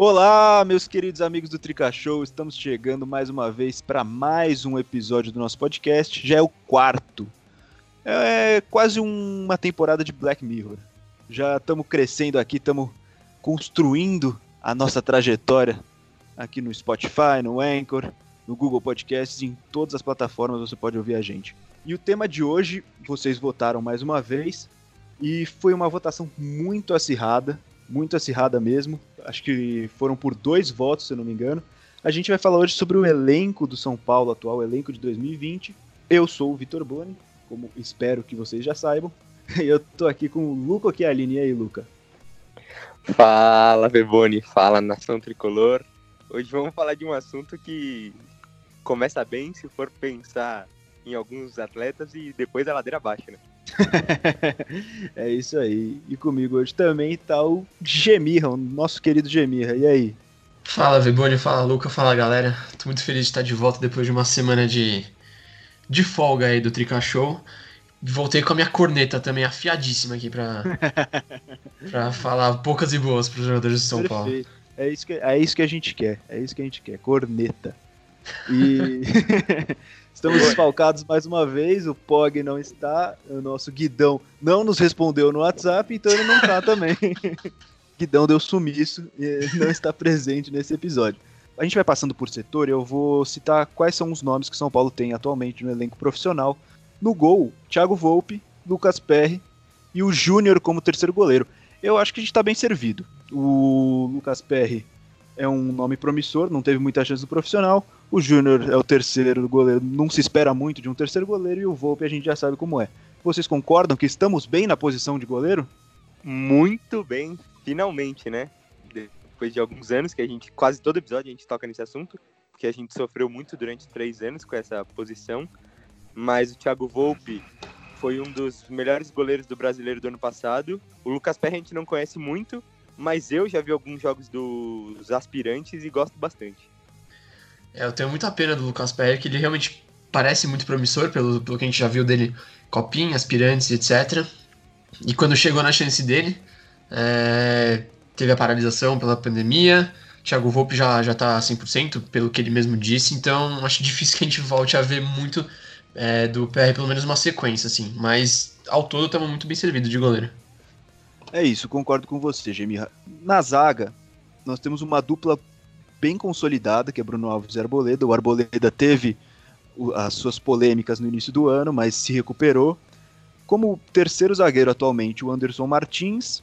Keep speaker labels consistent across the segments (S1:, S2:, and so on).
S1: Olá, meus queridos amigos do Trica Show, estamos chegando mais uma vez para mais um episódio do nosso podcast. Já é o quarto. É quase uma temporada de Black Mirror. Já estamos crescendo aqui, estamos construindo a nossa trajetória aqui no Spotify, no Anchor, no Google Podcasts, em todas as plataformas você pode ouvir a gente. E o tema de hoje, vocês votaram mais uma vez, e foi uma votação muito acirrada, muito acirrada mesmo. Acho que foram por dois votos, se eu não me engano. A gente vai falar hoje sobre o elenco do São Paulo atual, o elenco de 2020. Eu sou o Vitor Boni, como espero que vocês já saibam. E eu tô aqui com o Luca Chialini. E aí, Luca?
S2: Fala, Beboni. Fala, Nação Tricolor. Hoje vamos falar de um assunto que começa bem se for pensar em alguns atletas e depois a ladeira baixa, né?
S1: é isso aí. E comigo hoje também tá o Gemirra, o nosso querido Gemirra. E aí?
S3: Fala, Veboni, fala, Luca, fala, galera. Tô muito feliz de estar de volta depois de uma semana de, de folga aí do Trica Show. Voltei com a minha corneta também afiadíssima aqui pra, pra falar poucas e boas pros jogadores de São
S1: Perfeito.
S3: Paulo.
S1: É isso, que, é isso que a gente quer. É isso que a gente quer. Corneta. E estamos desfalcados mais uma vez. O Pog não está. O nosso Guidão não nos respondeu no WhatsApp, então ele não tá também. Guidão deu sumiço e não está presente nesse episódio. A gente vai passando por setor e eu vou citar quais são os nomes que São Paulo tem atualmente no elenco profissional. No gol, Thiago Volpe, Lucas Perry e o Júnior como terceiro goleiro. Eu acho que a gente está bem servido. O Lucas Perry é um nome promissor, não teve muita chance no profissional. O Júnior é o terceiro goleiro, não se espera muito de um terceiro goleiro. E o Volpe a gente já sabe como é. Vocês concordam que estamos bem na posição de goleiro?
S2: Muito bem, finalmente, né? Depois de alguns anos que a gente, quase todo episódio a gente toca nesse assunto, porque a gente sofreu muito durante três anos com essa posição. Mas o Thiago Volpe foi um dos melhores goleiros do brasileiro do ano passado. O Lucas Perry a gente não conhece muito, mas eu já vi alguns jogos dos aspirantes e gosto bastante.
S3: É, eu tenho muita pena do Lucas Perry, que ele realmente parece muito promissor, pelo, pelo que a gente já viu dele, copinha, aspirantes, etc. E quando chegou na chance dele, é, teve a paralisação pela pandemia, Thiago Volpe já, já tá 100%, pelo que ele mesmo disse, então acho difícil que a gente volte a ver muito é, do PR, pelo menos uma sequência, assim. Mas ao todo estamos muito bem servidos de goleiro.
S1: É isso, concordo com você, Gemirra. Na zaga, nós temos uma dupla bem consolidada, que é Bruno Alves e Arboleda. O Arboleda teve as suas polêmicas no início do ano, mas se recuperou. Como terceiro zagueiro atualmente, o Anderson Martins.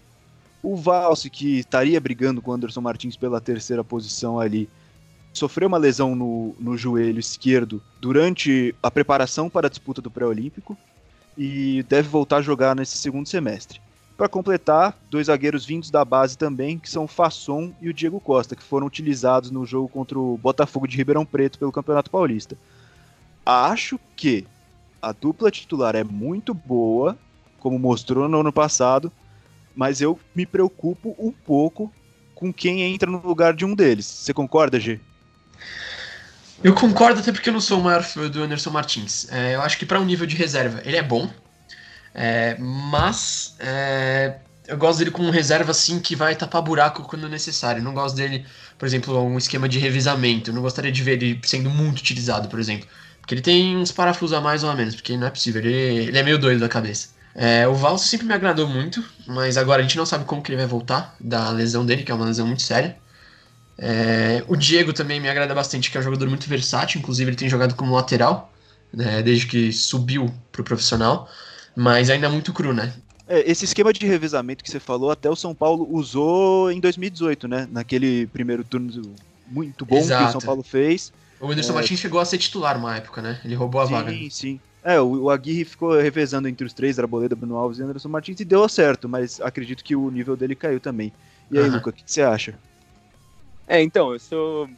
S1: O Valse, que estaria brigando com o Anderson Martins pela terceira posição ali, sofreu uma lesão no, no joelho esquerdo durante a preparação para a disputa do pré-olímpico e deve voltar a jogar nesse segundo semestre. Para completar, dois zagueiros vindos da base também, que são o Fasson e o Diego Costa, que foram utilizados no jogo contra o Botafogo de Ribeirão Preto pelo Campeonato Paulista. Acho que a dupla titular é muito boa, como mostrou no ano passado, mas eu me preocupo um pouco com quem entra no lugar de um deles. Você concorda, G?
S3: Eu concordo, até porque eu não sou o maior fã do Anderson Martins. É, eu acho que para um nível de reserva ele é bom, é, mas é, eu gosto dele como reserva assim que vai tapar buraco quando necessário. Não gosto dele, por exemplo, um esquema de revisamento. Eu não gostaria de ver ele sendo muito utilizado, por exemplo. Porque ele tem uns parafusos a mais ou a menos, porque não é possível, ele, ele é meio doido da cabeça. É, o Valso sempre me agradou muito, mas agora a gente não sabe como que ele vai voltar da lesão dele, que é uma lesão muito séria. É, o Diego também me agrada bastante, que é um jogador muito versátil, inclusive ele tem jogado como lateral, né, desde que subiu pro profissional, mas ainda muito cru, né?
S1: É, esse esquema de revezamento que você falou, até o São Paulo usou em 2018, né? Naquele primeiro turno muito bom Exato. que o São Paulo fez.
S3: O Anderson é... Martins chegou a ser titular uma época, né? Ele roubou a
S1: sim,
S3: vaga.
S1: Sim, sim. É, o, o Aguirre ficou revezando entre os três, Arboleda, Bruno Alves e Anderson Martins, e deu certo, mas acredito que o nível dele caiu também. E aí, uhum. Luca, o que você acha?
S2: É, então, eu sou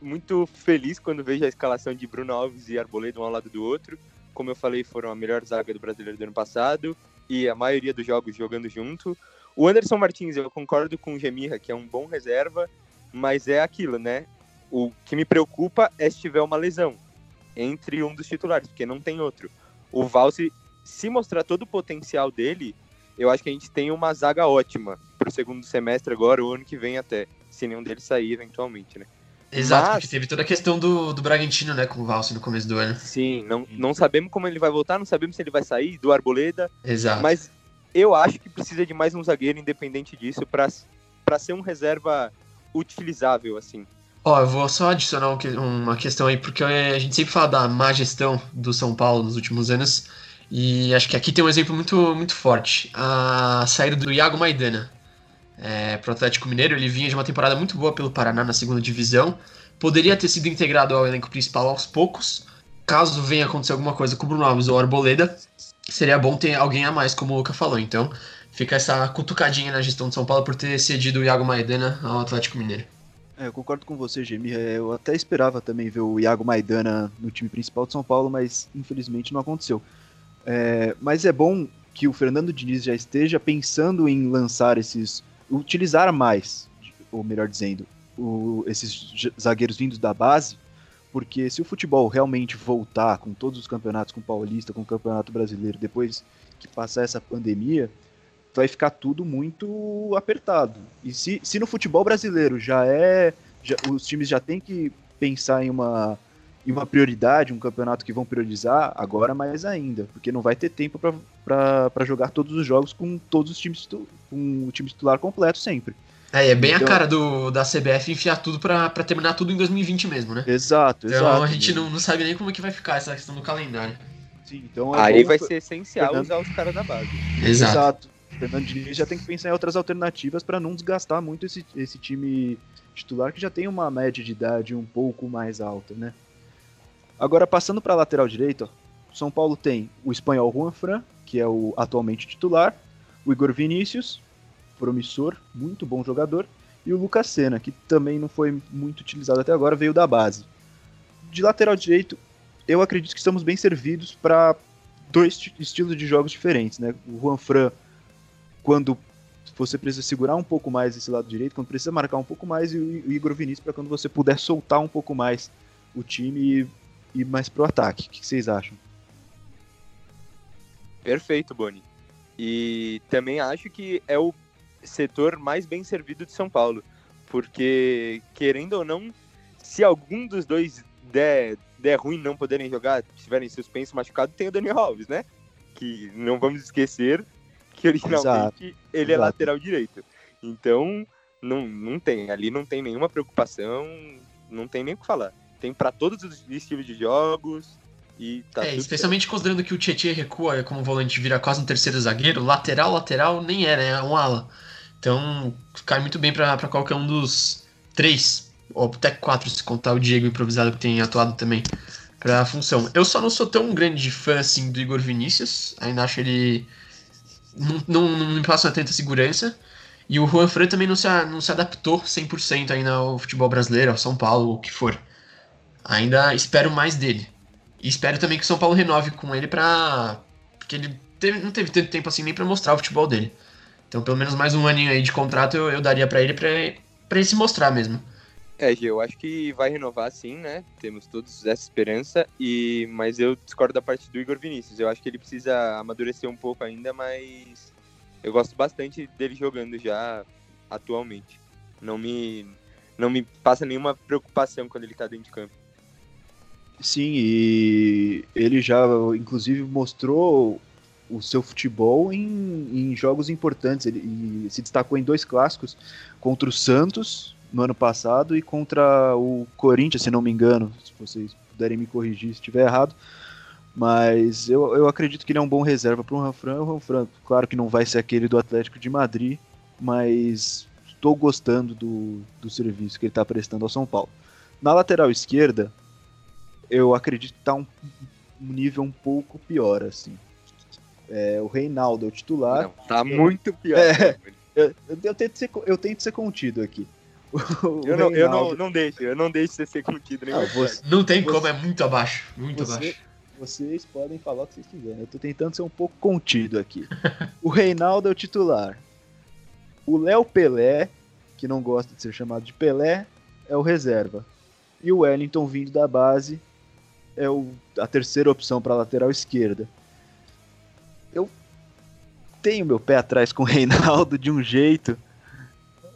S2: muito feliz quando vejo a escalação de Bruno Alves e Arboleda um ao lado do outro. Como eu falei, foram a melhor zaga do brasileiro do ano passado e a maioria dos jogos jogando junto. O Anderson Martins, eu concordo com o Gemirra, que é um bom reserva, mas é aquilo, né? O que me preocupa é se tiver uma lesão entre um dos titulares, porque não tem outro. O Valse, se mostrar todo o potencial dele, eu acho que a gente tem uma zaga ótima para o segundo semestre agora, o ano que vem até. se nenhum deles sair eventualmente, né?
S3: Exato, Mas... porque teve toda a questão do, do Bragantino, né, com o Valse no começo do ano.
S2: Sim, não, não sabemos como ele vai voltar, não sabemos se ele vai sair do Arboleda.
S3: Exato.
S2: Mas eu acho que precisa de mais um zagueiro independente disso para ser um reserva utilizável, assim.
S3: Ó, eu vou só adicionar uma questão aí, porque a gente sempre fala da má gestão do São Paulo nos últimos anos, e acho que aqui tem um exemplo muito, muito forte. A saída do Iago Maidana é, para o Atlético Mineiro, ele vinha de uma temporada muito boa pelo Paraná na segunda divisão, poderia ter sido integrado ao elenco principal aos poucos, caso venha acontecer alguma coisa com o Bruno Alves ou Arboleda, seria bom ter alguém a mais, como o Luca falou. Então, fica essa cutucadinha na gestão de São Paulo por ter cedido o Iago Maidana ao Atlético Mineiro.
S1: É, eu concordo com você, Gemi. É, eu até esperava também ver o Iago Maidana no time principal de São Paulo, mas infelizmente não aconteceu. É, mas é bom que o Fernando Diniz já esteja pensando em lançar esses. Utilizar mais, ou melhor dizendo, o, esses zagueiros vindos da base, porque se o futebol realmente voltar com todos os campeonatos, com o Paulista, com o Campeonato Brasileiro, depois que passar essa pandemia, vai ficar tudo muito apertado. E se, se no futebol brasileiro já é. Já, os times já têm que pensar em uma, em uma prioridade, um campeonato que vão priorizar, agora mais ainda, porque não vai ter tempo para jogar todos os jogos com todos os times com o time titular completo sempre.
S3: É, é bem então, a cara do, da CBF enfiar tudo para terminar tudo em 2020 mesmo, né?
S1: Exato,
S3: então,
S1: exato.
S3: a gente não, não sabe nem como é que vai ficar essa questão do calendário.
S2: Sim, então é Aí vai ser essencial Fernando... usar os caras da base.
S3: Exato. exato.
S1: Fernando Diniz já tem que pensar em outras alternativas para não desgastar muito esse, esse time titular que já tem uma média de idade um pouco mais alta, né? Agora, passando para a lateral direita, São Paulo tem o espanhol Juan Fran, que é o atualmente titular, o Igor Vinícius, promissor, muito bom jogador, e o Lucas Senna, que também não foi muito utilizado até agora, veio da base. De lateral direito, eu acredito que estamos bem servidos para dois estilos de jogos diferentes, né? O Juan Fran quando você precisa segurar um pouco mais esse lado direito, quando precisa marcar um pouco mais, e o Igor Vinícius para quando você puder soltar um pouco mais o time e ir mais pro ataque. O que vocês acham?
S2: Perfeito, Boni. E também acho que é o setor mais bem servido de São Paulo, porque querendo ou não, se algum dos dois der, der ruim não poderem jogar, estiverem suspenso, machucado, tem o Daniel Alves, né? Que não vamos esquecer, que originalmente Exato. ele é Exato. lateral direito. Então, não, não tem. Ali não tem nenhuma preocupação, não tem nem o que falar. Tem para todos os estilos de jogos. E tá
S3: é, especialmente certo. considerando que o Tietchan recua como volante vira quase um terceiro zagueiro, lateral, lateral nem é, né? É um ala. Então, cai muito bem para qualquer um dos três, ou até quatro, se contar o Diego improvisado que tem atuado também para a função. Eu só não sou tão grande fã assim do Igor Vinícius, ainda acho ele não, não, não me passa tanta segurança. E o Juan Fran também não se, não se adaptou 100% ainda ao futebol brasileiro, ao São Paulo, o que for. Ainda espero mais dele. E espero também que o São Paulo renove com ele pra. Porque ele teve, não teve tanto tempo assim nem pra mostrar o futebol dele. Então, pelo menos mais um aninho aí de contrato eu, eu daria para ele pra ele se mostrar mesmo.
S2: É, Gê, eu acho que vai renovar sim, né? Temos todos essa esperança, e mas eu discordo da parte do Igor Vinícius. Eu acho que ele precisa amadurecer um pouco ainda, mas eu gosto bastante dele jogando já atualmente. Não me, não me passa nenhuma preocupação quando ele tá dentro de campo.
S1: Sim, e ele já, inclusive, mostrou o seu futebol em, em jogos importantes. Ele se destacou em dois clássicos contra o Santos no ano passado e contra o Corinthians, se não me engano, se vocês puderem me corrigir se estiver errado. Mas eu, eu acredito que ele é um bom reserva para o Ranfran. O Ranfran, claro que não vai ser aquele do Atlético de Madrid, mas estou gostando do, do serviço que ele está prestando ao São Paulo. Na lateral esquerda, eu acredito que está um, um nível um pouco pior, assim. É, o Reinaldo é o titular. Não,
S2: tá muito pior. É,
S1: eu, eu, tento ser, eu tento ser contido aqui
S2: eu, não, eu não, não deixo, eu não deixo você ser contido
S3: ah, você, Não tem você, como, é muito abaixo. Muito
S1: você,
S3: abaixo.
S1: Vocês podem falar o que vocês quiserem. Eu tô tentando ser um pouco contido aqui. o Reinaldo é o titular. O Léo Pelé, que não gosta de ser chamado de Pelé, é o reserva. E o Wellington vindo da base é o, a terceira opção para lateral esquerda. Eu tenho meu pé atrás com o Reinaldo de um jeito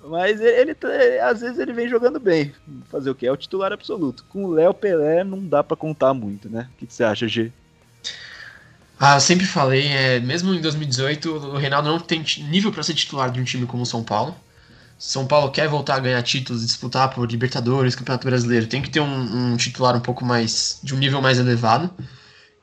S1: Mas ele, ele, às vezes ele vem jogando bem. Fazer o que? É o titular absoluto. Com o Léo Pelé não dá para contar muito, né? O que, que, você acha, G?
S3: Ah, sempre falei, é, mesmo em 2018, o Reinaldo não tem nível para ser titular de um time como o São Paulo. São Paulo quer voltar a ganhar títulos, disputar por Libertadores, Campeonato Brasileiro, tem que ter um, um titular um pouco mais de um nível mais elevado.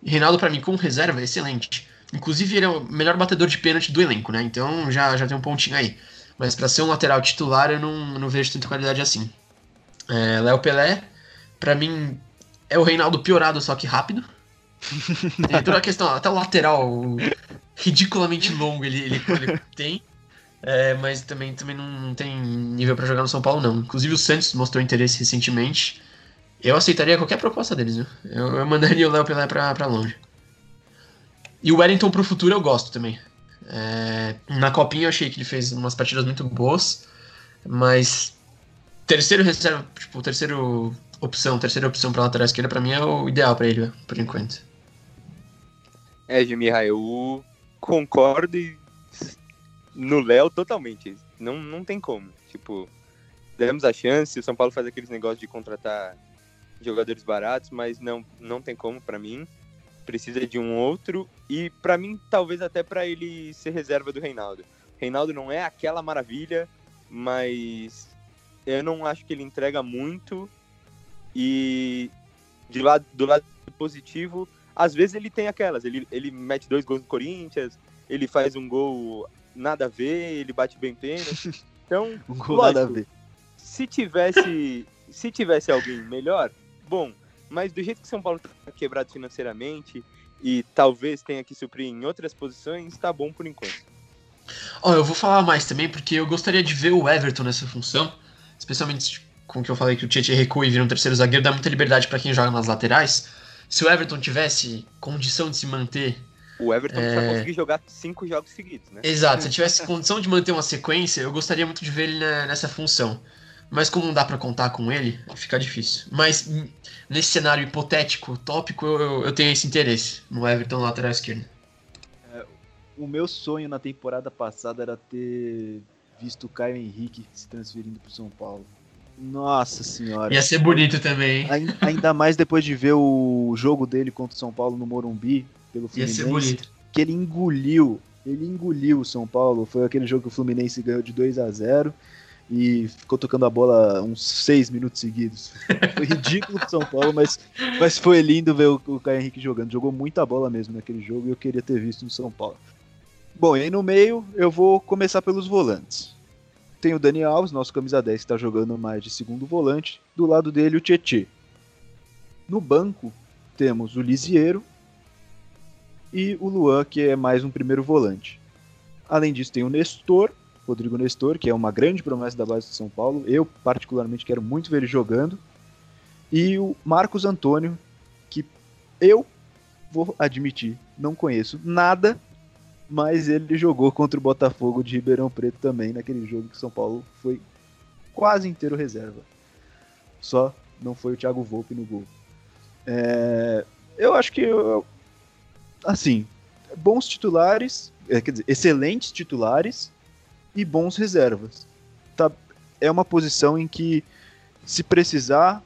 S3: E Reinaldo para mim com reserva é excelente. Inclusive ele é o melhor batedor de pênalti do elenco, né? Então já já tem um pontinho aí. Mas para ser um lateral titular eu não, não vejo tanta qualidade assim. É, Léo Pelé, para mim é o Reinaldo piorado só que rápido. é, toda a questão, até o lateral ridiculamente longo ele, ele, ele tem. É, mas também, também não tem nível para jogar no São Paulo, não. Inclusive o Santos mostrou interesse recentemente. Eu aceitaria qualquer proposta deles, viu? Eu, eu mandaria o Léo Pelé pra, pra longe. E o Wellington pro futuro eu gosto também. É, na Copinha eu achei que ele fez umas partidas muito boas, mas terceiro reserva, tipo, terceiro opção, terceira opção pra lateral esquerda pra mim é o ideal pra ele, por enquanto.
S2: É, Jimirra, eu concordo e no Léo totalmente. Não, não tem como. Tipo, demos a chance, o São Paulo faz aqueles negócios de contratar jogadores baratos, mas não, não tem como para mim. Precisa de um outro e para mim talvez até para ele ser reserva do Reinaldo. Reinaldo não é aquela maravilha, mas eu não acho que ele entrega muito e de lado, do lado positivo, às vezes ele tem aquelas, ele, ele mete dois gols no Corinthians, ele faz um gol nada a ver, ele bate bem pênalti. Então,
S1: um gol lógico, nada a ver.
S2: Se tivesse, se tivesse alguém melhor, bom. Mas do jeito que São Paulo está quebrado financeiramente e talvez tenha que suprir em outras posições, tá bom por enquanto.
S3: Ó, oh, eu vou falar mais também, porque eu gostaria de ver o Everton nessa função, especialmente com o que eu falei que o Tietchan recua e vira um terceiro zagueiro, dá muita liberdade para quem joga nas laterais. Se o Everton tivesse condição de se manter
S2: o Everton é... vai conseguir jogar cinco jogos seguidos, né?
S3: Exato. Se tivesse condição de manter uma sequência, eu gostaria muito de ver ele nessa função. Mas como não dá para contar com ele, fica difícil. Mas nesse cenário hipotético, tópico, eu, eu tenho esse interesse no Everton lateral esquerdo.
S1: É, o meu sonho na temporada passada era ter visto o Caio Henrique se transferindo para São Paulo. Nossa senhora.
S3: Ia ser bonito também.
S1: Ainda mais depois de ver o jogo dele contra o São Paulo no Morumbi pelo Fluminense. Ia ser bonito. Que ele engoliu. Ele engoliu o São Paulo. Foi aquele jogo que o Fluminense ganhou de 2 a 0 e ficou tocando a bola uns seis minutos seguidos. Foi ridículo pro São Paulo, mas, mas foi lindo ver o, o Caio Henrique jogando. Jogou muita bola mesmo naquele jogo e eu queria ter visto no São Paulo. Bom, e aí no meio eu vou começar pelos volantes. Tem o Dani Alves, nosso camisa 10, que está jogando mais de segundo volante. Do lado dele, o Tietê. No banco, temos o Lisieiro, e o Luan, que é mais um primeiro volante. Além disso, tem o Nestor, Rodrigo Nestor, que é uma grande promessa da base de São Paulo. Eu, particularmente, quero muito ver ele jogando. E o Marcos Antônio, que eu vou admitir, não conheço nada, mas ele jogou contra o Botafogo de Ribeirão Preto também, naquele jogo que São Paulo foi quase inteiro reserva. Só não foi o Thiago Volpe no gol. É, eu acho que eu, assim, bons titulares, é, quer dizer, excelentes titulares e bons reservas. Tá, é uma posição em que, se precisar,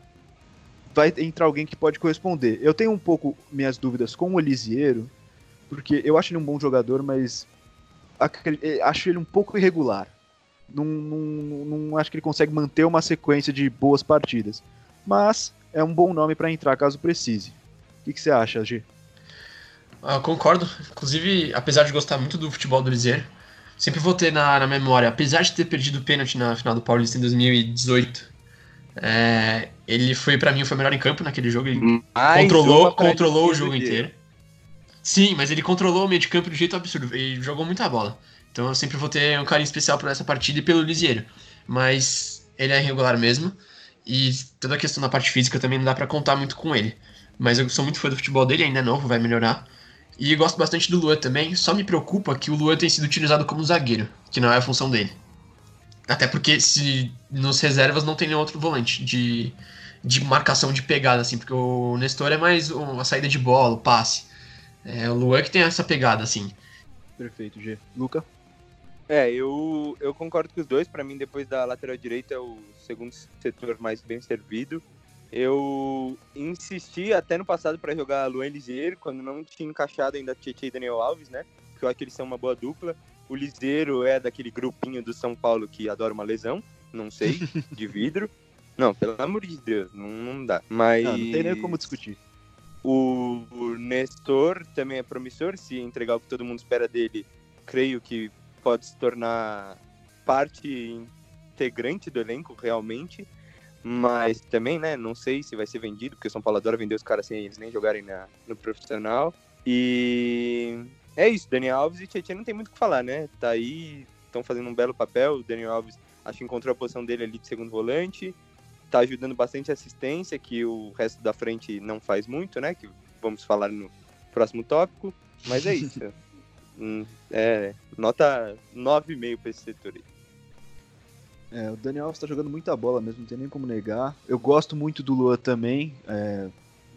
S1: vai entrar alguém que pode corresponder. Eu tenho um pouco minhas dúvidas com o Elisiero, porque eu acho ele um bom jogador, mas é, acho ele um pouco irregular. Não, não, não acho que ele consegue manter uma sequência de boas partidas. Mas é um bom nome para entrar caso precise. O que, que você acha, G?
S3: Eu concordo. Inclusive, apesar de gostar muito do futebol do Liseiro, sempre vou ter na, na memória, apesar de ter perdido o pênalti na final do Paulista em 2018, é, ele foi, para mim, foi o melhor em campo naquele jogo. Ele Mais controlou, controlou o jogo inteiro. Sim, mas ele controlou o meio de campo de um jeito absurdo. Ele jogou muita bola. Então eu sempre vou ter um carinho especial por essa partida e pelo Lisieiro. Mas ele é irregular mesmo. E toda a questão da parte física também não dá para contar muito com ele. Mas eu sou muito fã do futebol dele, ainda é novo, vai melhorar. E gosto bastante do Luan também, só me preocupa que o Luan tem sido utilizado como zagueiro, que não é a função dele. Até porque se nos reservas não tem nenhum outro volante de, de marcação de pegada, assim, porque o Nestor é mais a saída de bola, o passe. É o Luan que tem essa pegada, assim.
S1: Perfeito, G. Luca?
S2: É, eu, eu concordo com os dois. Para mim, depois da lateral direita, é o segundo setor mais bem servido. Eu insisti até no passado para jogar Luan Liseiro, quando não tinha encaixado ainda Tietchan e Daniel Alves, né? Porque eu acho que eles são uma boa dupla. O Liseiro é daquele grupinho do São Paulo que adora uma lesão, não sei, de vidro. Não, pelo amor de Deus, não, não dá. Mas.
S1: Não, não tem nem como discutir.
S2: O, o Nestor também é promissor, se entregar o que todo mundo espera dele, creio que pode se tornar parte integrante do elenco realmente. Mas também, né, não sei se vai ser vendido, porque o São Paulo adora vender os caras sem eles nem jogarem na, no profissional. E é isso, Daniel Alves e Tietchan não tem muito o que falar, né? Tá aí, estão fazendo um belo papel. O Daniel Alves acho que encontrou a posição dele ali de segundo volante. Tá ajudando bastante a assistência, que o resto da frente não faz muito, né? Que vamos falar no próximo tópico. Mas é isso. Hum, é, nota 9,5 para esse setor aí.
S1: É, o Daniel Alves tá jogando muita bola mesmo, não tem nem como negar. Eu gosto muito do Luan também. É,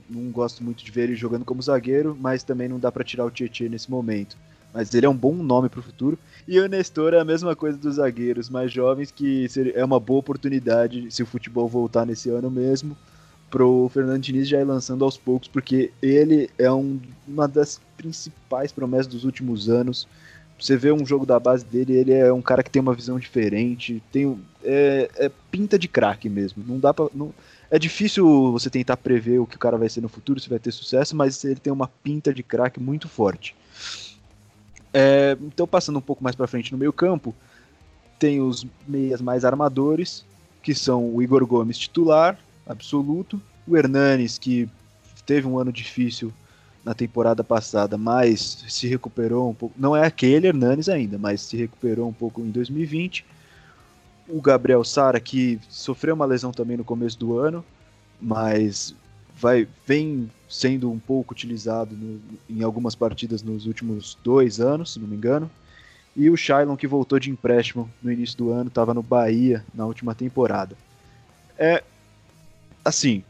S1: não gosto muito de ver ele jogando como zagueiro, mas também não dá para tirar o Tietchan nesse momento. Mas ele é um bom nome para o futuro. E o Nestor é a mesma coisa dos zagueiros mais jovens, que é uma boa oportunidade, se o futebol voltar nesse ano mesmo, pro Fernando Diniz já ir lançando aos poucos, porque ele é um, uma das principais promessas dos últimos anos. Você vê um jogo da base dele, ele é um cara que tem uma visão diferente, tem é, é pinta de craque mesmo. Não dá para é difícil você tentar prever o que o cara vai ser no futuro, se vai ter sucesso, mas ele tem uma pinta de craque muito forte. É, então passando um pouco mais para frente no meio campo, tem os meias mais armadores, que são o Igor Gomes titular, absoluto. O Hernanes, que teve um ano difícil na temporada passada, mas se recuperou um pouco. Não é aquele Hernanes ainda, mas se recuperou um pouco em 2020. O Gabriel Sara, que sofreu uma lesão também no começo do ano, mas vai vem sendo um pouco utilizado no, em algumas partidas nos últimos dois anos, se não me engano. E o Shailon, que voltou de empréstimo no início do ano, estava no Bahia na última temporada. É, assim,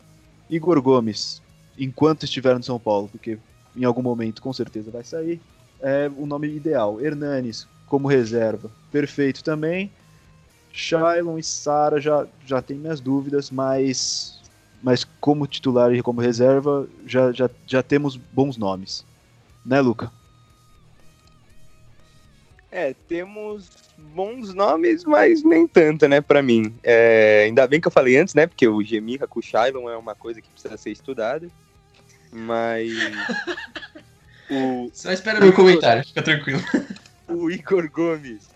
S1: Igor Gomes, enquanto estiver no São Paulo, porque em algum momento com certeza vai sair, é o nome ideal. Hernanes como reserva, perfeito também. Shailon e Sara já, já tem minhas dúvidas, mas, mas como titular e como reserva já, já, já temos bons nomes. Né, Luca?
S2: É, temos bons nomes, mas nem tanto, né, para mim. É, ainda bem que eu falei antes, né, porque o Gemirra com o Shailon é uma coisa que precisa ser estudada. Mas.
S3: o, Só espera meu comentário, fica tranquilo.
S2: O Igor Gomes,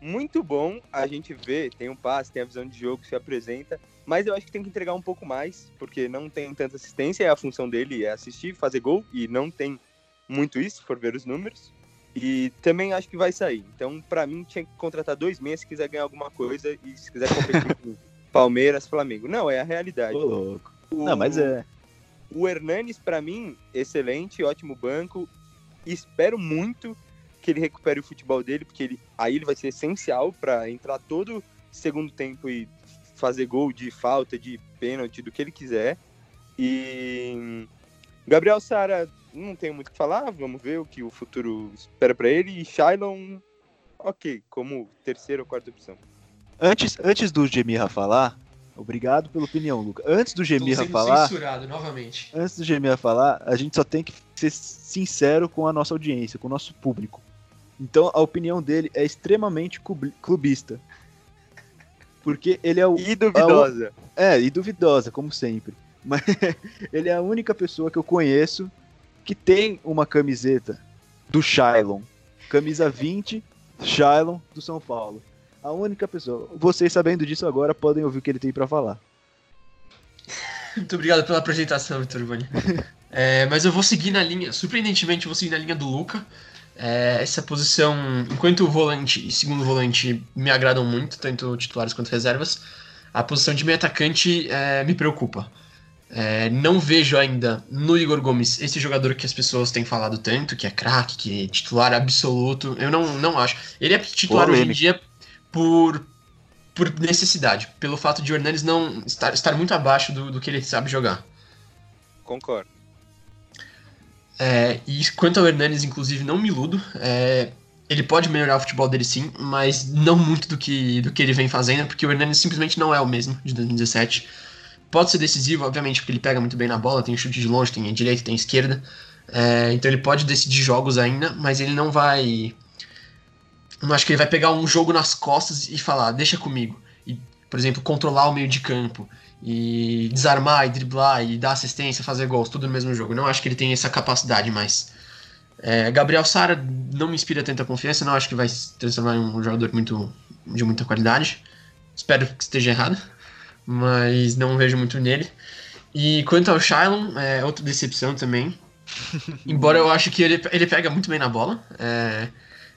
S2: muito bom. A gente vê, tem um passe, tem a visão de jogo, se apresenta. Mas eu acho que tem que entregar um pouco mais, porque não tem tanta assistência. É a função dele é assistir, fazer gol, e não tem muito isso, se for ver os números. E também acho que vai sair. Então, para mim, tinha que contratar dois meses se quiser ganhar alguma coisa e se quiser competir com Palmeiras, Flamengo. Não, é a realidade.
S1: Ô, louco. O... Não, mas é.
S2: O Hernanes, para mim, excelente, ótimo banco. Espero muito que ele recupere o futebol dele, porque ele, aí ele vai ser essencial para entrar todo segundo tempo e fazer gol de falta, de pênalti, do que ele quiser. E Gabriel Sara não tenho muito o que falar, vamos ver o que o futuro espera para ele. E Shailon, ok, como terceira ou quarta opção.
S1: Antes, antes do Gemirra falar, obrigado pela opinião, Luca. Antes do Gemirra falar.
S3: censurado novamente.
S1: Antes do Gemirra falar, a gente só tem que ser sincero com a nossa audiência, com o nosso público. Então a opinião dele é extremamente clubista. Porque ele é o.
S2: E duvidosa.
S1: É, e duvidosa, como sempre. Mas ele é a única pessoa que eu conheço que tem uma camiseta do Shailon. Camisa 20, Shailon do São Paulo. A única pessoa. Vocês sabendo disso agora podem ouvir o que ele tem para falar.
S3: Muito obrigado pela apresentação, Vitor Ivani. é, mas eu vou seguir na linha, surpreendentemente, eu vou seguir na linha do Luca. É, essa posição, enquanto o volante e segundo volante me agradam muito, tanto titulares quanto reservas, a posição de meio atacante é, me preocupa. É, não vejo ainda no Igor Gomes esse jogador que as pessoas têm falado tanto, que é craque, que é titular absoluto. Eu não, não acho. Ele é titular hoje em dia por, por necessidade, pelo fato de o Hernanes não estar, estar muito abaixo do, do que ele sabe jogar.
S2: Concordo.
S3: É, e quanto ao Hernanes, inclusive, não me iludo. É, ele pode melhorar o futebol dele sim, mas não muito do que, do que ele vem fazendo, porque o Hernani simplesmente não é o mesmo de 2017. Pode ser decisivo, obviamente, porque ele pega muito bem na bola, tem chute de longe, tem direita, tem esquerda. É, então ele pode decidir jogos ainda, mas ele não vai. Não acho que ele vai pegar um jogo nas costas e falar, deixa comigo. E, por exemplo, controlar o meio de campo. E desarmar e driblar e dar assistência, fazer gols, tudo no mesmo jogo. Não acho que ele tem essa capacidade mais. É, Gabriel Sara não me inspira tanta confiança, não acho que vai se transformar em um jogador muito, de muita qualidade. Espero que esteja errado mas não vejo muito nele. E quanto ao Shylon, é outra decepção também. Embora eu acho que ele, ele pega muito bem na bola. É,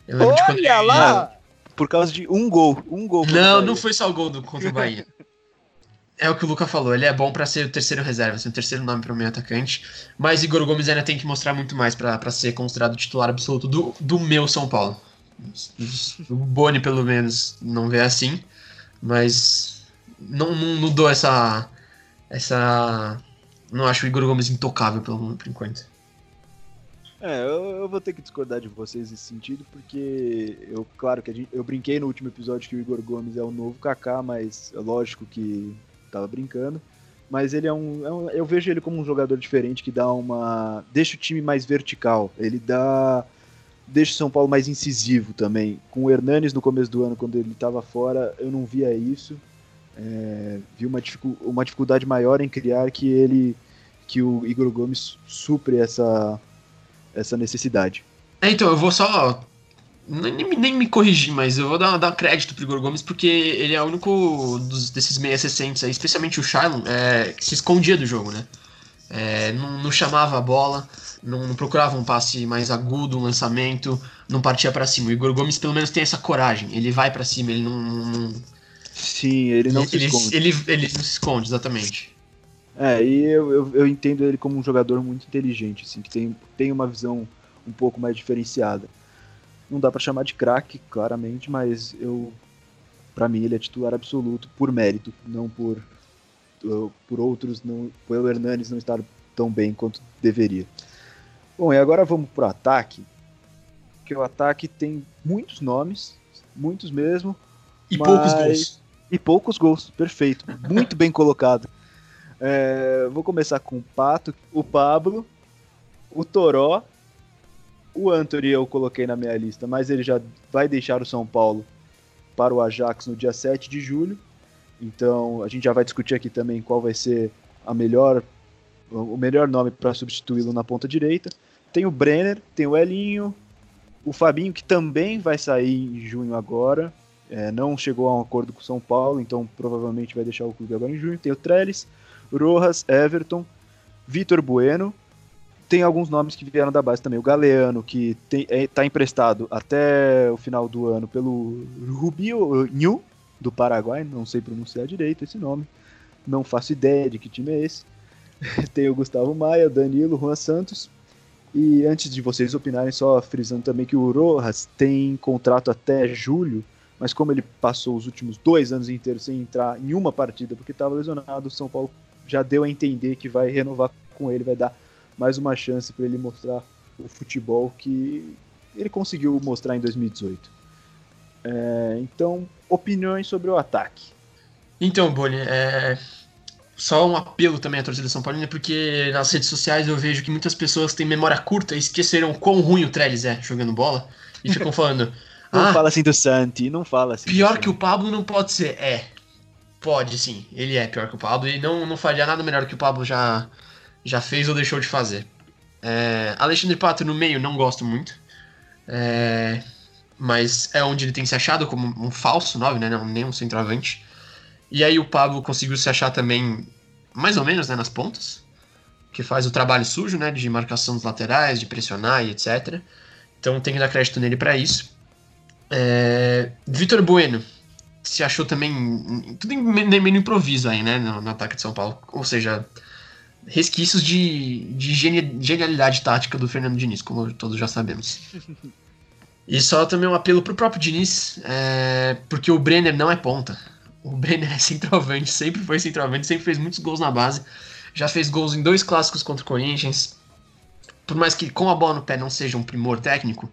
S2: Olha lá!
S1: Por causa de um gol. Um gol.
S3: Não, não foi só o gol do, contra o Bahia. é o que o Luca falou, ele é bom para ser o terceiro reserva, ser o terceiro nome para o meu atacante. Mas Igor Gomes ainda tem que mostrar muito mais para ser considerado titular absoluto do, do meu São Paulo. O Boni, pelo menos, não vê assim. Mas não, não, não dou essa. Essa. Não acho o Igor Gomes intocável pelo, por enquanto.
S1: É, eu, eu, vou ter que discordar de vocês nesse sentido, porque eu, claro que gente, eu brinquei no último episódio que o Igor Gomes é o novo Kaká, mas é lógico que tava brincando. Mas ele é um, é um, Eu vejo ele como um jogador diferente que dá uma. deixa o time mais vertical. Ele dá. deixa o São Paulo mais incisivo também. Com o Hernanes no começo do ano, quando ele estava fora, eu não via isso é, viu uma, uma dificuldade maior em criar que ele que o Igor Gomes supre essa, essa necessidade.
S3: É, então, eu vou só. Nem, nem me corrigir, mas eu vou dar, dar crédito pro Igor Gomes, porque ele é o único dos, desses meias recentes aí, especialmente o Shailon, é, que se escondia do jogo, né? É, não, não, chamava a bola, não, não, procurava um passe mais agudo, um lançamento, não partia para cima. O Igor Gomes pelo menos tem essa coragem, ele vai para cima, ele não, não
S1: Sim, ele não
S3: ele,
S1: se esconde.
S3: Ele, ele não se esconde, exatamente.
S1: É, e eu, eu, eu, entendo ele como um jogador muito inteligente, assim, que tem, tem uma visão um pouco mais diferenciada. Não dá para chamar de craque, claramente, mas eu para mim ele é titular absoluto por mérito, não por por outros, não, pelo Hernanes não estar tão bem quanto deveria. Bom, e agora vamos pro ataque, que o ataque tem muitos nomes, muitos mesmo,
S3: e mas... poucos gols.
S1: E poucos gols, perfeito. Muito bem colocado. É, vou começar com o Pato, o Pablo, o Toró, o Anthony eu coloquei na minha lista, mas ele já vai deixar o São Paulo para o Ajax no dia 7 de julho. Então a gente já vai discutir aqui também qual vai ser a melhor, o melhor nome para substituí-lo na ponta direita. Tem o Brenner, tem o Elinho, o Fabinho que também vai sair em junho agora é, não chegou a um acordo com o São Paulo, então provavelmente vai deixar o clube agora em junho. Tem o Trellis, Rojas, Everton, Vitor Bueno. Tem alguns nomes que vieram da base também. O Galeano, que está é, tá emprestado até o final do ano pelo Rubio New, do Paraguai. Não sei pronunciar direito esse nome. Não faço ideia de que time é esse. Tem o Gustavo Maia, Danilo, Juan Santos. E antes de vocês opinarem, só frisando também que o Rojas tem contrato até julho mas como ele passou os últimos dois anos inteiros sem entrar em uma partida porque estava lesionado, o São Paulo já deu a entender que vai renovar com ele, vai dar mais uma chance para ele mostrar o futebol que ele conseguiu mostrar em 2018. É, então, opiniões sobre o ataque.
S3: Então, Boni, é... só um apelo também à torcida São Paulina, porque nas redes sociais eu vejo que muitas pessoas têm memória curta e esqueceram quão ruim o Trellis é jogando bola e ficam falando.
S1: Não ah, fala assim do Santi, não fala assim.
S3: Pior que o Pablo não pode ser. É. Pode sim, ele é pior que o Pablo e não, não faria nada melhor que o Pablo já, já fez ou deixou de fazer. É, Alexandre Pato no meio não gosto muito. É, mas é onde ele tem se achado como um falso 9, né? Não, nem um centroavante. E aí o Pablo conseguiu se achar também, mais ou menos, né, nas pontas. Que faz o trabalho sujo, né? De marcação dos laterais, de pressionar e etc. Então tem que dar crédito nele para isso. É, Vitor Bueno se achou também tudo em meio improviso aí, né, no, no, ataque de São Paulo. Ou seja, resquícios de, de genialidade tática do Fernando Diniz, como todos já sabemos. E só também um apelo pro próprio Diniz, é, porque o Brenner não é ponta. O Brenner é centroavante, sempre foi centroavante, sempre fez muitos gols na base. Já fez gols em dois clássicos contra o Corinthians. Por mais que com a bola no pé não seja um primor técnico,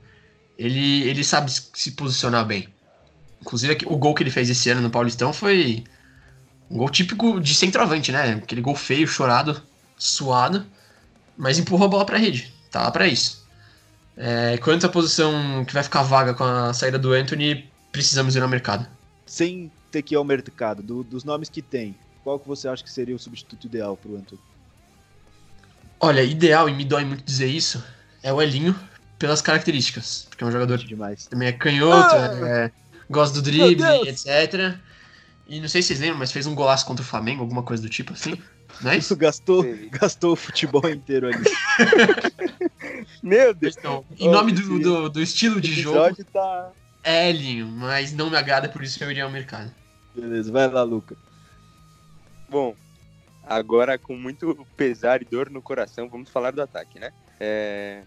S3: Ele, ele sabe se posicionar bem. Inclusive, o gol que ele fez esse ano no Paulistão foi um gol típico de centroavante, né? Aquele gol feio, chorado, suado, mas empurrou a bola pra rede. Tá lá pra isso. É, quanto à posição que vai ficar vaga com a saída do Anthony, precisamos ir ao mercado.
S1: Sem ter que ir ao mercado, do, dos nomes que tem, qual que você acha que seria o substituto ideal pro Anthony?
S3: Olha, ideal, e me dói muito dizer isso, é o Elinho, pelas características. Porque é um jogador
S1: demais.
S3: também é canhoto, ah, é, gosta do drible, etc. E não sei se vocês lembram, mas fez um golaço contra o Flamengo, alguma coisa do tipo assim. Não é isso?
S1: gastou, gastou o futebol inteiro ali.
S3: Meu Deus. Então, em nome do, do, do, estilo de jogo,
S2: tá...
S3: é Elinho, mas não me agrada, por isso que eu iria ao mercado.
S1: Beleza, vai lá, Luca.
S2: Bom, agora com muito pesar e dor no coração, vamos falar do ataque, né? É...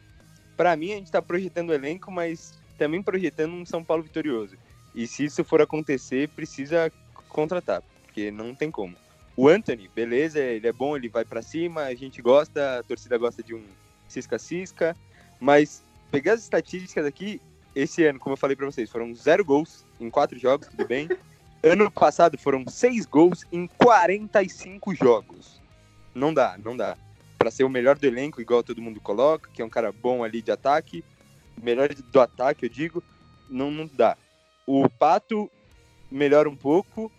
S2: Para mim, a gente tá projetando o elenco, mas também projetando um São Paulo vitorioso. E se isso for acontecer, precisa contratar, porque não tem como. O Anthony, beleza, ele é bom, ele vai para cima, a gente gosta, a torcida gosta de um cisca-cisca, mas pegar as estatísticas aqui, esse ano, como eu falei para vocês, foram zero gols em quatro jogos, tudo bem. Ano passado foram seis gols em 45 jogos. Não dá, não dá. Para ser o melhor do elenco, igual todo mundo coloca, que é um cara bom ali de ataque, melhor do ataque, eu digo, não, não dá. O Pato melhora um pouco,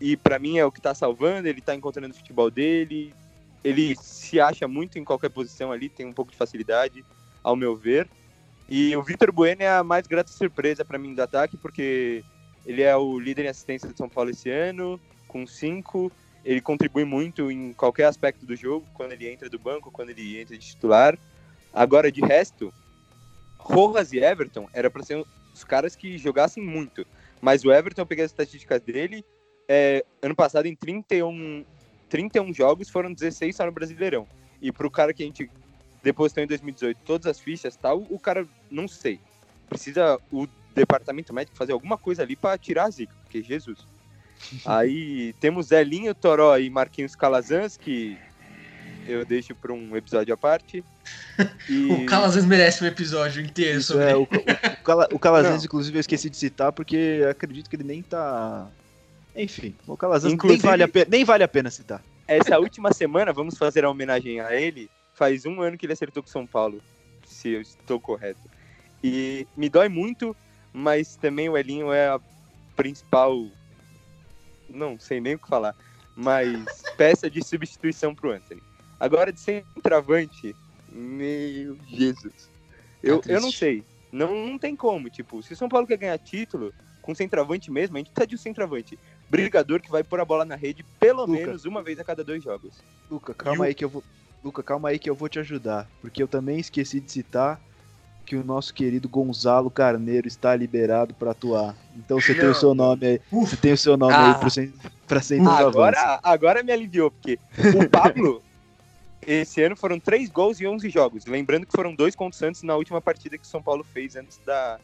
S2: e para mim é o que tá salvando, ele tá encontrando o futebol dele, ele se acha muito em qualquer posição ali, tem um pouco de facilidade, ao meu ver. E o Vitor Bueno é a mais grata surpresa para mim do ataque, porque ele é o líder em assistência de São Paulo esse ano, com cinco. Ele contribui muito em qualquer aspecto do jogo, quando ele entra do banco, quando ele entra de titular. Agora, de resto, Rojas e Everton era para ser os caras que jogassem muito. Mas o Everton, eu peguei as estatísticas dele, é, ano passado, em 31, 31 jogos, foram 16 só no Brasileirão. E pro cara que a gente depositou em 2018 todas as fichas tal, o cara, não sei. Precisa o departamento médico fazer alguma coisa ali para tirar a zica, porque Jesus. Aí temos Zelinho, Toró e Marquinhos Calazans, que eu deixo para um episódio à parte.
S3: E... o Calazans merece um episódio inteiro sobre
S1: é, o, o, o Calazans, inclusive, eu esqueci de citar, porque acredito que ele nem tá enfim, o Calazans nem, vale a pena, nem vale a pena citar.
S2: Essa última semana, vamos fazer a homenagem a ele. Faz um ano que ele acertou com São Paulo, se eu estou correto. E me dói muito, mas também o Elinho é a principal. Não sei nem o que falar, mas peça de substituição pro Anthony. Agora de centroavante, meu Jesus. Eu, eu não sei. Não, não tem como. Tipo, se o São Paulo quer ganhar título, com centroavante mesmo, a gente precisa de um centroavante brigador que vai pôr a bola na rede pelo Luca. menos uma vez a cada dois jogos.
S1: Luca, calma aí que eu vou. Luca, calma aí que eu vou te ajudar. Porque eu também esqueci de citar que o nosso querido Gonzalo Carneiro está liberado para atuar. Então você Não. tem o seu nome aí. Você tem o seu nome ah. aí para ser
S2: agora, agora me aliviou, porque o Pablo, esse ano foram três gols e 11 jogos. Lembrando que foram dois contra o Santos na última partida que o São Paulo fez antes da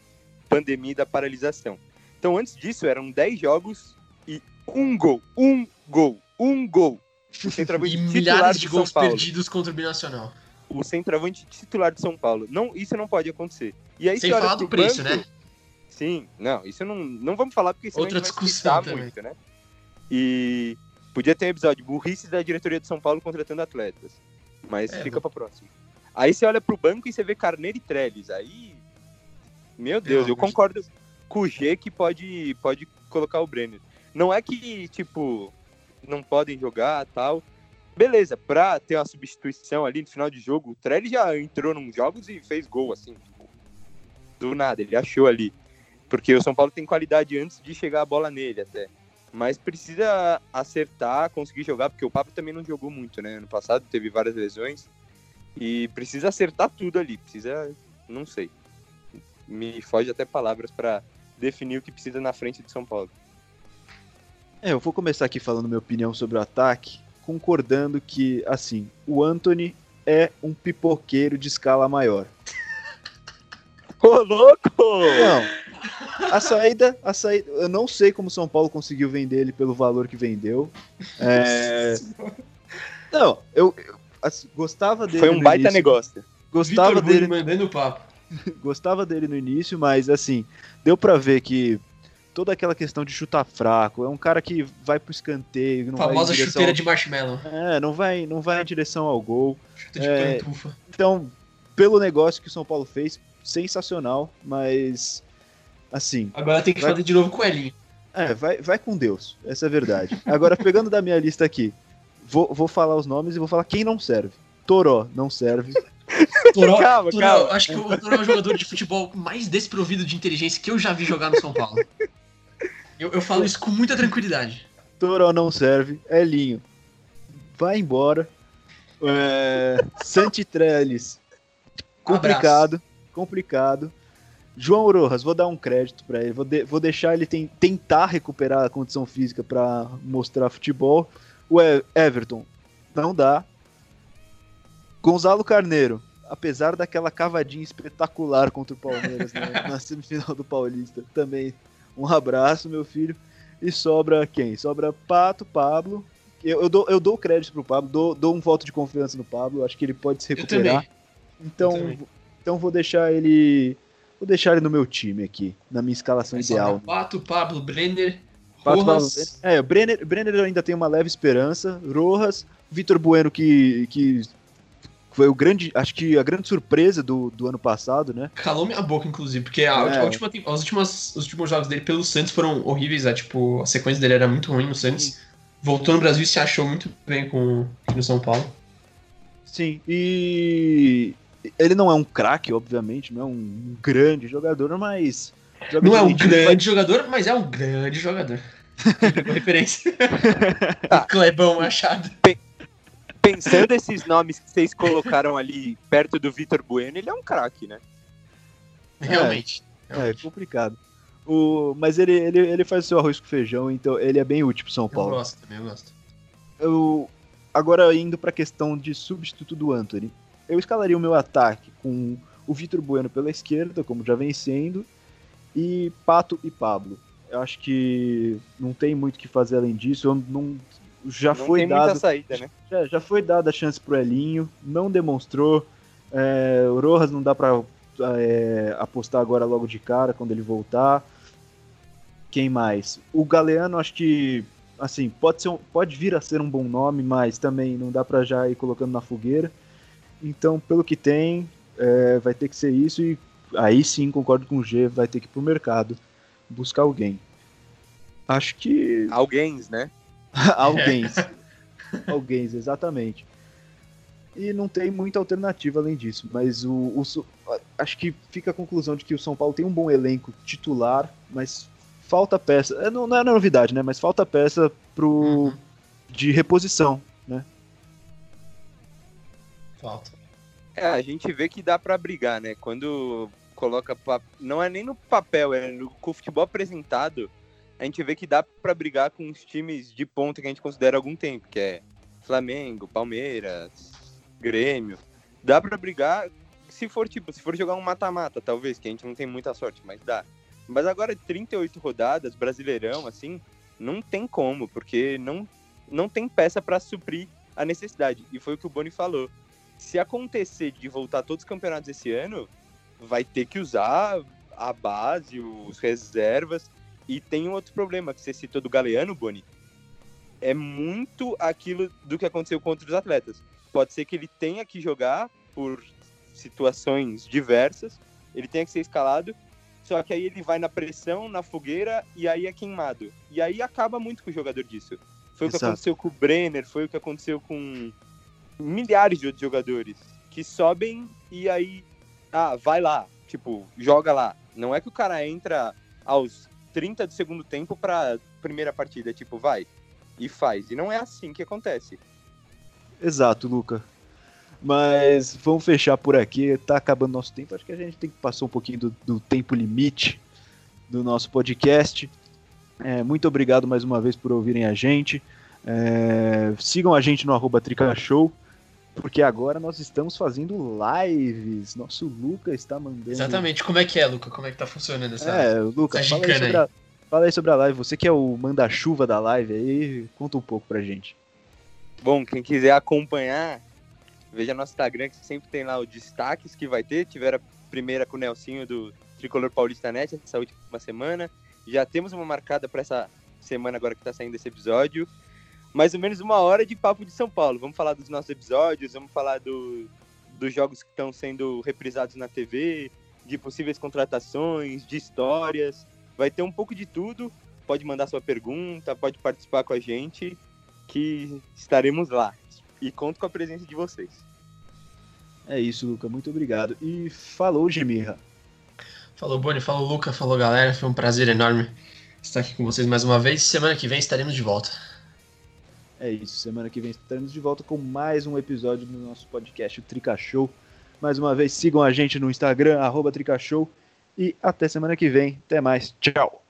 S2: pandemia e da paralisação. Então, antes disso, eram 10 jogos e um gol, um gol, um gol.
S3: E milhares de gols perdidos contra o Binacional.
S2: O centroavante titular de São Paulo. Não, isso não pode acontecer. E aí,
S3: Sem falar do preço, banco, né?
S2: Sim, não, isso não, não vamos falar porque
S3: senão Outra discussão também. muito, né?
S2: E podia ter um episódio burrice da diretoria de São Paulo contratando atletas. Mas é, fica para próximo. Aí você olha pro banco e você vê Carneiro e Trellis. Aí. Meu Deus, eu concordo com o G que pode, pode colocar o Brenner. Não é que, tipo, não podem jogar tal. Beleza, pra ter uma substituição ali no final de jogo, o Trelli já entrou nos jogos e fez gol, assim, tipo, do nada, ele achou ali. Porque o São Paulo tem qualidade antes de chegar a bola nele até. Mas precisa acertar, conseguir jogar, porque o Papo também não jogou muito, né? Ano passado teve várias lesões. E precisa acertar tudo ali. Precisa, não sei. Me foge até palavras para definir o que precisa na frente de São Paulo.
S1: É, eu vou começar aqui falando minha opinião sobre o ataque, concordando que, assim, o Anthony é um pipoqueiro de escala maior.
S2: Ô, louco!
S1: Não. A saída, a saída, eu não sei como São Paulo conseguiu vender ele pelo valor que vendeu. É... Não, eu, eu assim, gostava dele.
S2: Foi um baita início. negócio.
S1: Gostava Vitor dele.
S3: mandando papo.
S1: gostava dele no início, mas assim, deu para ver que toda aquela questão de chutar fraco, é um cara que vai pro escanteio, não
S3: Famosa
S1: vai
S3: chuteira de marshmallow.
S1: É, não vai, não vai em direção ao gol.
S3: Chuta de
S1: É,
S3: pantufa.
S1: Então, pelo negócio que o São Paulo fez, sensacional, mas assim,
S3: Agora tem que
S1: Vai-
S3: fazer de novo com o Elinho.
S1: é, vai, vai com Deus, essa é a verdade. Agora, pegando da minha lista aqui, vou, vou falar os nomes e vou falar quem não serve. Toró não serve.
S3: Toró,
S2: Calma,
S3: Toró,
S2: calma.
S3: acho que o Toró é o jogador de futebol mais desprovido de inteligência que eu já vi jogar no São Paulo. Eu, eu falo isso com muita tranquilidade.
S1: Toró não serve. Elinho, vai embora. É, Santitrellis, complicado, complicado. João Rojas, vou dar um crédito pra ele. Vou, de- vou deixar ele ten- tentar recuperar a condição física pra mostrar futebol. O Everton, não dá. Gonzalo Carneiro, apesar daquela cavadinha espetacular contra o Palmeiras na, na semifinal do Paulista, também um abraço, meu filho. E sobra quem? Sobra Pato, Pablo. Eu, eu dou, eu dou crédito pro Pablo, dou, dou um voto de confiança no Pablo. Acho que ele pode se recuperar. Então, então vou deixar ele. Vou deixar ele no meu time aqui, na minha escalação
S3: Mas
S1: ideal.
S3: Pato, Pablo, Brenner,
S1: Pato,
S3: Rojas.
S1: Pablo, É, o Brenner, Brenner ainda tem uma leve esperança. Rojas, Vitor Bueno, que, que foi o grande. Acho que a grande surpresa do, do ano passado, né?
S3: Calou minha boca, inclusive, porque a,
S1: É.
S3: a última, as últimas, os últimos jogos dele pelo Santos foram horríveis. né? Tipo, a sequência dele era muito ruim no Santos. Voltou no Brasil e se achou muito bem com, aqui no São Paulo.
S1: Sim, e ele não é um craque, obviamente, não é um grande jogador, mas. joga
S3: Não é um grande jogador, mas é um grande jogador. Pegou referência. Clebão Machado.
S2: Pensando esses nomes que vocês colocaram ali perto do Vitor Bueno, ele é um craque, né?
S3: Realmente.
S1: É, é complicado. O, mas ele, ele, ele faz o seu arroz com feijão, então ele é bem útil pro São
S3: Eu
S1: Paulo.
S3: gosto também, eu gosto.
S1: Eu, agora indo pra questão de substituto do Anthony, eu escalaria o meu ataque com o Vitor Bueno pela esquerda, como já vem sendo, e Pato e Pablo. Eu acho que não tem muito o que fazer além disso. Eu não, já
S2: Não
S1: foi dado.
S2: saída, né?
S1: Já, já foi dada a chance pro Elinho, não demonstrou. É, o Rojas não dá pra é, apostar agora logo de cara quando ele voltar. Quem mais? O Galeano, acho que assim pode ser um- pode vir a ser um bom nome, mas também não dá pra já ir colocando na fogueira. Então, pelo que tem, é, vai ter que ser isso e aí sim concordo com o G, vai ter que ir pro mercado buscar alguém. Acho que
S2: Alguém, né?
S1: Alguém. Alguém, exatamente. E não tem muita alternativa além disso. Mas o, o acho que fica a conclusão de que o São Paulo tem um bom elenco titular, mas falta peça. é, Não, não é novidade, né? Mas falta peça pro,
S3: Uhum.
S1: de reposição, né?
S3: Falta.
S2: É, a gente vê que dá pra brigar, né? Quando coloca. pa- Não é nem no papel, é no, com o futebol apresentado. A gente vê que dá pra brigar com os times de ponta que a gente considera há algum tempo, que é Flamengo, Palmeiras, Grêmio. Dá pra brigar se for tipo, se for jogar um mata-mata, talvez, que a gente não tem muita sorte, mas dá. Mas agora 38 rodadas, Brasileirão, assim, não tem como, porque não, não tem peça pra suprir a necessidade. E foi o que o Boni falou se acontecer de voltar todos os campeonatos esse ano, vai ter que usar a base, os reservas. E tem um outro problema que você citou do Galeano, Boni. É muito aquilo do que aconteceu contra os atletas. Pode ser que ele tenha que jogar por situações diversas, ele tenha que ser escalado, só que aí ele vai na pressão, na fogueira e aí é queimado. E aí acaba muito com o jogador disso. Foi o que
S1: Exato.
S2: aconteceu com o Brenner, foi o que aconteceu com milhares de outros jogadores que sobem e aí, ah, vai lá, tipo, joga lá. Não é que o cara entra aos 30 do segundo tempo pra primeira partida, tipo, vai e faz. E não é assim que acontece.
S1: Exato, Luca. Mas vamos fechar por aqui, tá acabando nosso tempo. Acho que a gente tem que passar um pouquinho do, do tempo limite do nosso podcast. É, muito obrigado mais uma vez por ouvirem a gente. É, sigam a gente no arroba Tricashow, porque agora nós estamos fazendo lives. Nosso Luca está mandando.
S3: Exatamente. Como é que é, Luca? Como é que tá funcionando essa.
S1: É, Luca,
S3: essa
S1: fala aí, sobre a, fala aí sobre a live. Você que é o manda-chuva da live aí, conta um pouco pra gente.
S2: Bom, quem quiser acompanhar, veja nosso Instagram, que sempre tem lá os destaques que vai ter. Tiveram a primeira com o Nelsinho do Tricolor Paulista Net essa última semana. Já temos uma marcada para essa semana agora que está saindo esse episódio. Mais ou menos uma hora de papo de São Paulo. Vamos falar dos nossos episódios, vamos falar do, dos jogos que estão sendo reprisados na TV, de possíveis contratações, de histórias. Vai ter um pouco de tudo. Pode mandar sua pergunta, pode participar com a gente, que estaremos lá. E conto com a presença de vocês.
S1: É isso, Luca. Muito obrigado. E falou, Gemirra.
S3: Falou, Boni. Falou, Luca. Falou, galera. Foi um prazer enorme estar aqui com vocês mais uma vez. Semana que vem estaremos de volta.
S1: É isso. Semana que vem estaremos de volta com mais um episódio do nosso podcast, o Trica Show. Mais uma vez, sigam a gente no Instagram, arroba. E até semana que vem. Até mais. Tchau.